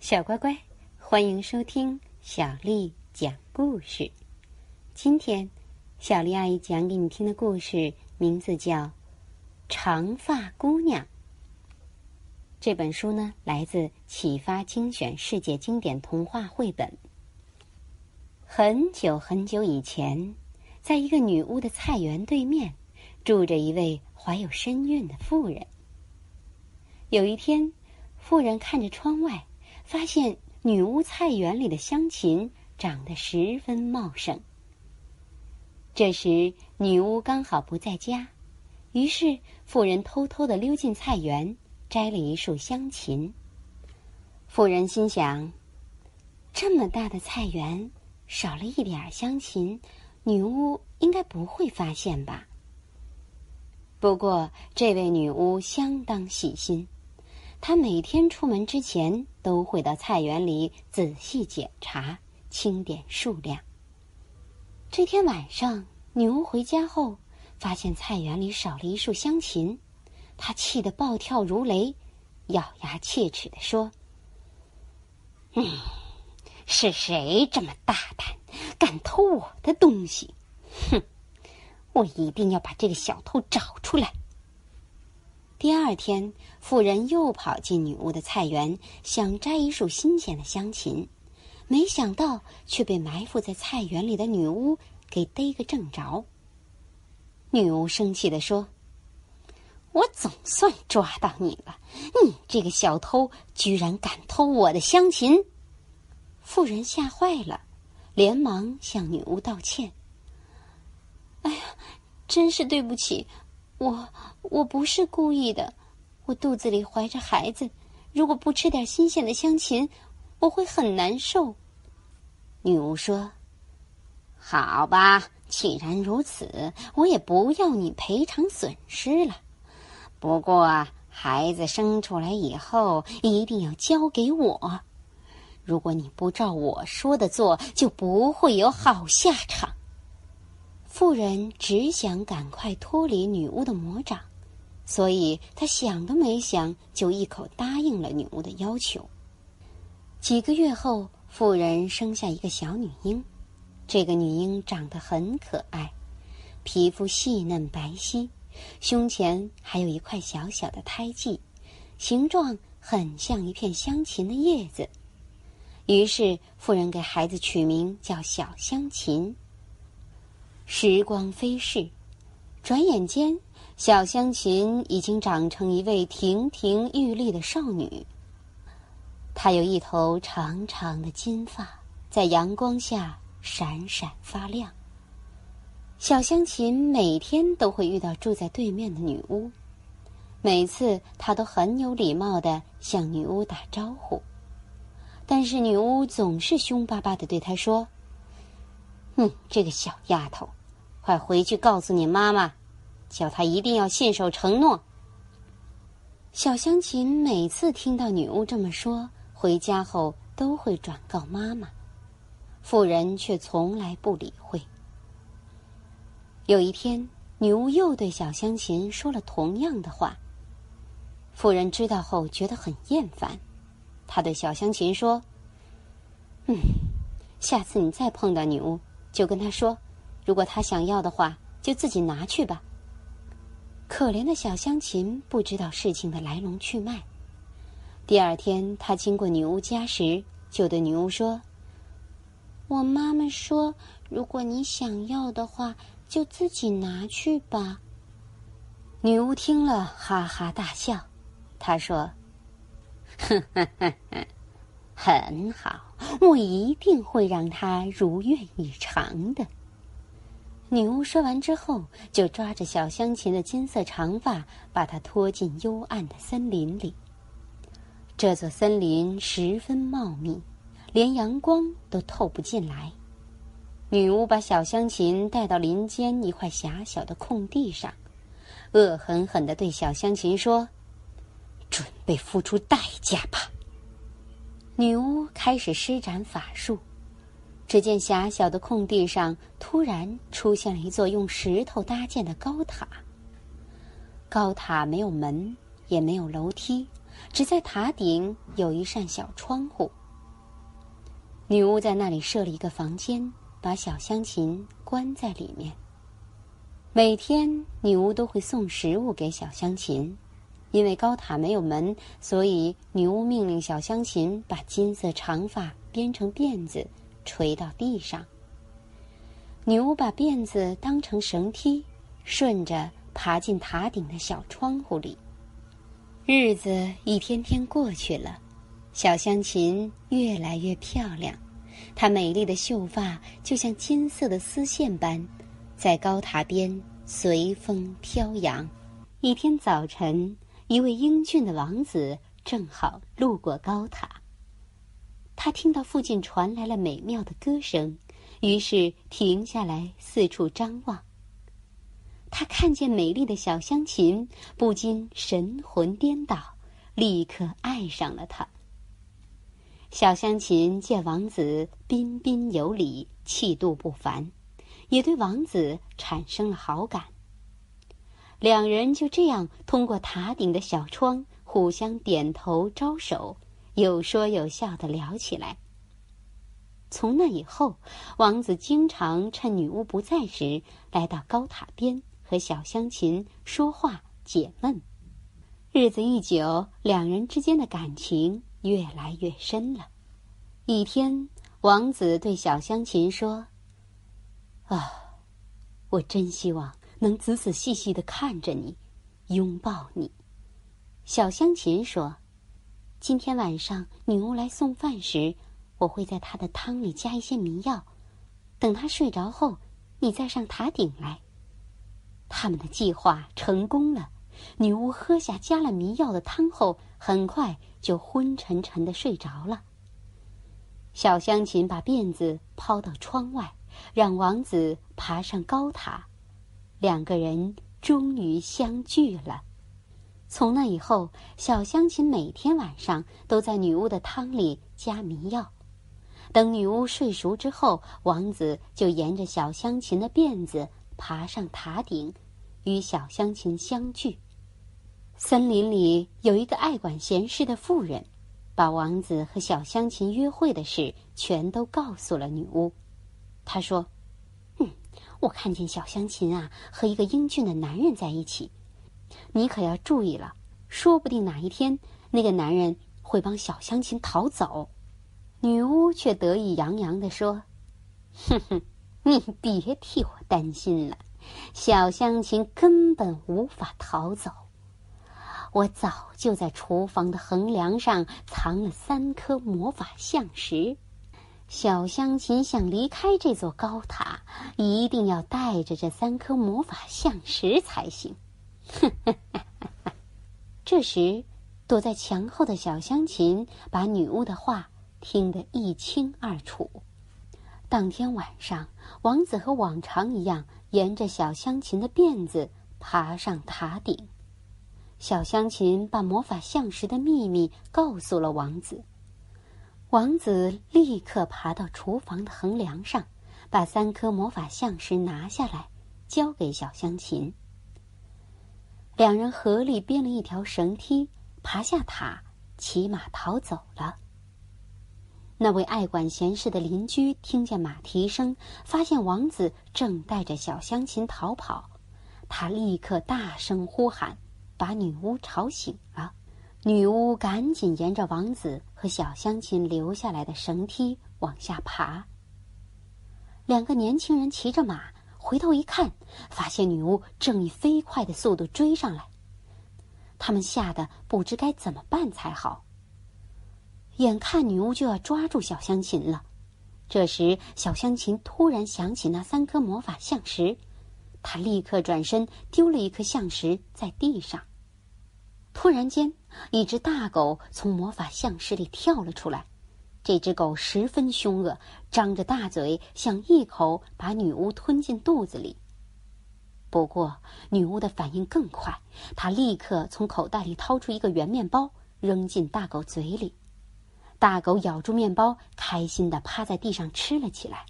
小乖乖，欢迎收听小丽讲故事。今天，小丽阿姨讲给你听的故事名字叫《长发姑娘》。这本书呢，来自启发精选世界经典童话绘本。很久很久以前，在一个女巫的菜园对面，住着一位怀有身孕的妇人。有一天，妇人看着窗外。发现女巫菜园里的香芹长得十分茂盛。这时，女巫刚好不在家，于是妇人偷偷的溜进菜园，摘了一束香芹。妇人心想：这么大的菜园，少了一点香芹，女巫应该不会发现吧？不过，这位女巫相当细心。他每天出门之前都会到菜园里仔细检查、清点数量。这天晚上，牛回家后发现菜园里少了一束香芹，他气得暴跳如雷，咬牙切齿地说：“嗯，是谁这么大胆，敢偷我的东西？哼，我一定要把这个小偷找出来！”第二天，妇人又跑进女巫的菜园，想摘一束新鲜的香芹，没想到却被埋伏在菜园里的女巫给逮个正着。女巫生气地说：“我总算抓到你了！你这个小偷，居然敢偷我的香芹！”妇人吓坏了，连忙向女巫道歉：“哎呀，真是对不起。”我我不是故意的，我肚子里怀着孩子，如果不吃点新鲜的香芹，我会很难受。女巫说：“好吧，既然如此，我也不要你赔偿损失了。不过孩子生出来以后，一定要交给我。如果你不照我说的做，就不会有好下场。”妇人只想赶快脱离女巫的魔掌，所以她想都没想就一口答应了女巫的要求。几个月后，妇人生下一个小女婴，这个女婴长得很可爱，皮肤细嫩白皙，胸前还有一块小小的胎记，形状很像一片香芹的叶子。于是，妇人给孩子取名叫小香芹。时光飞逝，转眼间，小香芹已经长成一位亭亭玉立的少女。她有一头长长的金发，在阳光下闪闪发亮。小香芹每天都会遇到住在对面的女巫，每次她都很有礼貌的向女巫打招呼，但是女巫总是凶巴巴的对她说：“哼这个小丫头。”快回去告诉你妈妈，叫她一定要信守承诺。小香芹每次听到女巫这么说，回家后都会转告妈妈，妇人却从来不理会。有一天，女巫又对小香芹说了同样的话，妇人知道后觉得很厌烦，她对小香芹说：“嗯，下次你再碰到女巫，就跟她说。”如果他想要的话，就自己拿去吧。可怜的小香琴不知道事情的来龙去脉。第二天，他经过女巫家时，就对女巫说：“我妈妈说，如果你想要的话，就自己拿去吧。”女巫听了，哈哈大笑。她说：“呵呵呵呵，很好，我一定会让他如愿以偿的。”女巫说完之后，就抓着小香芹的金色长发，把她拖进幽暗的森林里。这座森林十分茂密，连阳光都透不进来。女巫把小香芹带到林间一块狭小的空地上，恶狠狠地对小香芹说：“准备付出代价吧！”女巫开始施展法术。只见狭小的空地上突然出现了一座用石头搭建的高塔。高塔没有门，也没有楼梯，只在塔顶有一扇小窗户。女巫在那里设了一个房间，把小香琴关在里面。每天，女巫都会送食物给小香琴。因为高塔没有门，所以女巫命令小香琴把金色长发编成辫子，垂到地上。女巫把辫子当成绳梯，顺着爬进塔顶的小窗户里。日子一天天过去了，小香琴越来越漂亮，她美丽的秀发就像金色的丝线般，在高塔边随风飘扬。一天早晨。一位英俊的王子正好路过高塔。他听到附近传来了美妙的歌声，于是停下来四处张望。他看见美丽的小香琴，不禁神魂颠倒，立刻爱上了她。小香琴见王子彬彬有礼、气度不凡，也对王子产生了好感。两人就这样通过塔顶的小窗，互相点头招手，有说有笑的聊起来。从那以后，王子经常趁女巫不在时，来到高塔边和小香琴说话解闷。日子一久，两人之间的感情越来越深了。一天，王子对小香琴说：“啊，我真希望。”能仔仔细细的看着你，拥抱你。小香琴说：“今天晚上女巫来送饭时，我会在她的汤里加一些迷药。等她睡着后，你再上塔顶来。”他们的计划成功了。女巫喝下加了迷药的汤后，很快就昏沉沉的睡着了。小香琴把辫子抛到窗外，让王子爬上高塔。两个人终于相聚了。从那以后，小香琴每天晚上都在女巫的汤里加迷药。等女巫睡熟之后，王子就沿着小香琴的辫子爬上塔顶，与小香琴相聚。森林里有一个爱管闲事的妇人，把王子和小香琴约会的事全都告诉了女巫。他说。我看见小香琴啊和一个英俊的男人在一起，你可要注意了，说不定哪一天那个男人会帮小香琴逃走。女巫却得意洋洋地说：“哼哼，你别替我担心了，小香琴根本无法逃走。我早就在厨房的横梁上藏了三颗魔法象石。”小香琴想离开这座高塔，一定要带着这三颗魔法象石才行。这时，躲在墙后的小香琴把女巫的话听得一清二楚。当天晚上，王子和往常一样，沿着小香琴的辫子爬上塔顶。小香琴把魔法象石的秘密告诉了王子。王子立刻爬到厨房的横梁上，把三颗魔法象石拿下来，交给小香琴。两人合力编了一条绳梯，爬下塔，骑马逃走了。那位爱管闲事的邻居听见马蹄声，发现王子正带着小香琴逃跑，他立刻大声呼喊，把女巫吵醒了。女巫赶紧沿着王子和小香琴留下来的绳梯往下爬。两个年轻人骑着马回头一看，发现女巫正以飞快的速度追上来。他们吓得不知该怎么办才好。眼看女巫就要抓住小香琴了，这时小香琴突然想起那三颗魔法象石，她立刻转身丢了一颗象石在地上。突然间，一只大狗从魔法象石里跳了出来。这只狗十分凶恶，张着大嘴，想一口把女巫吞进肚子里。不过，女巫的反应更快，她立刻从口袋里掏出一个圆面包，扔进大狗嘴里。大狗咬住面包，开心的趴在地上吃了起来。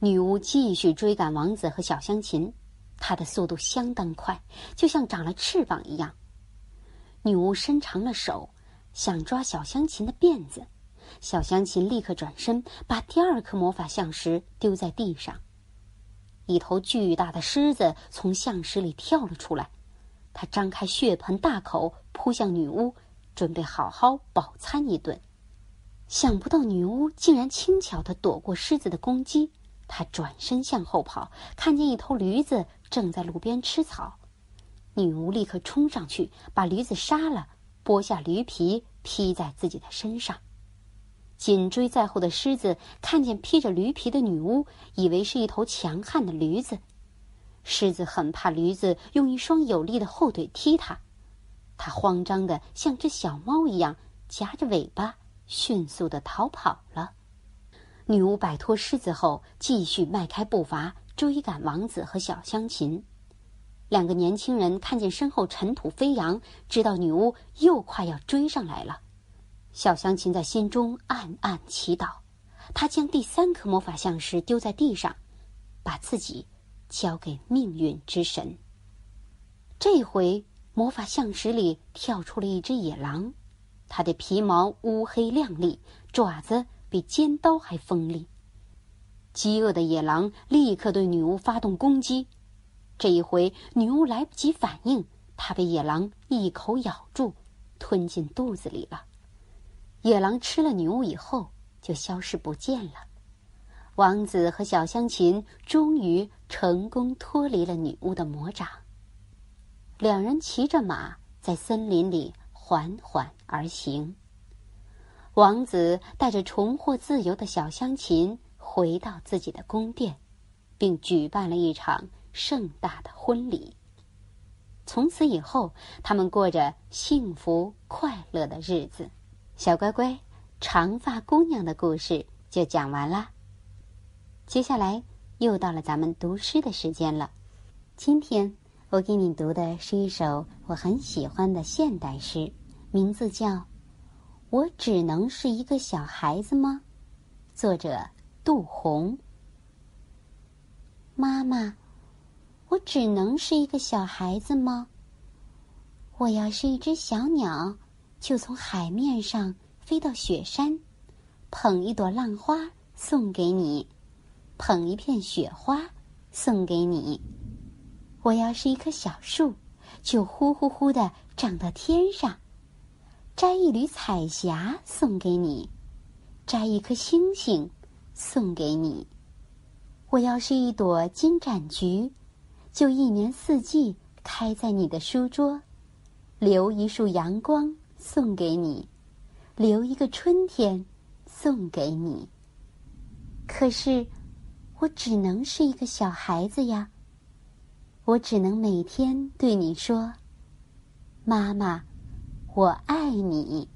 女巫继续追赶王子和小香琴，她的速度相当快，就像长了翅膀一样。女巫伸长了手，想抓小香琴的辫子。小香琴立刻转身，把第二颗魔法象石丢在地上。一头巨大的狮子从象石里跳了出来，它张开血盆大口扑向女巫，准备好好饱餐一顿。想不到女巫竟然轻巧地躲过狮子的攻击。她转身向后跑，看见一头驴子正在路边吃草。女巫立刻冲上去，把驴子杀了，剥下驴皮披在自己的身上。紧追在后的狮子看见披着驴皮的女巫，以为是一头强悍的驴子。狮子很怕驴子用一双有力的后腿踢它，它慌张的像只小猫一样，夹着尾巴迅速的逃跑了。女巫摆脱狮子后，继续迈开步伐追赶王子和小香琴。两个年轻人看见身后尘土飞扬，知道女巫又快要追上来了。小香琴在心中暗暗祈祷，她将第三颗魔法像石丢在地上，把自己交给命运之神。这回魔法像石里跳出了一只野狼，它的皮毛乌黑亮丽，爪子比尖刀还锋利。饥饿的野狼立刻对女巫发动攻击，这一回女巫来不及反应，她被野狼一口咬住，吞进肚子里了。野狼吃了女巫以后，就消失不见了。王子和小香琴终于成功脱离了女巫的魔掌。两人骑着马在森林里缓缓而行。王子带着重获自由的小香琴回到自己的宫殿，并举办了一场盛大的婚礼。从此以后，他们过着幸福快乐的日子。小乖乖，长发姑娘的故事就讲完了。接下来又到了咱们读诗的时间了。今天我给你读的是一首我很喜欢的现代诗，名字叫《我只能是一个小孩子吗》，作者杜红。妈妈，我只能是一个小孩子吗？我要是一只小鸟。就从海面上飞到雪山，捧一朵浪花送给你，捧一片雪花送给你。我要是一棵小树，就呼呼呼的长到天上，摘一缕彩霞送给你，摘一颗星星送给你。我要是一朵金盏菊，就一年四季开在你的书桌，留一束阳光。送给你，留一个春天，送给你。可是，我只能是一个小孩子呀。我只能每天对你说：“妈妈，我爱你。”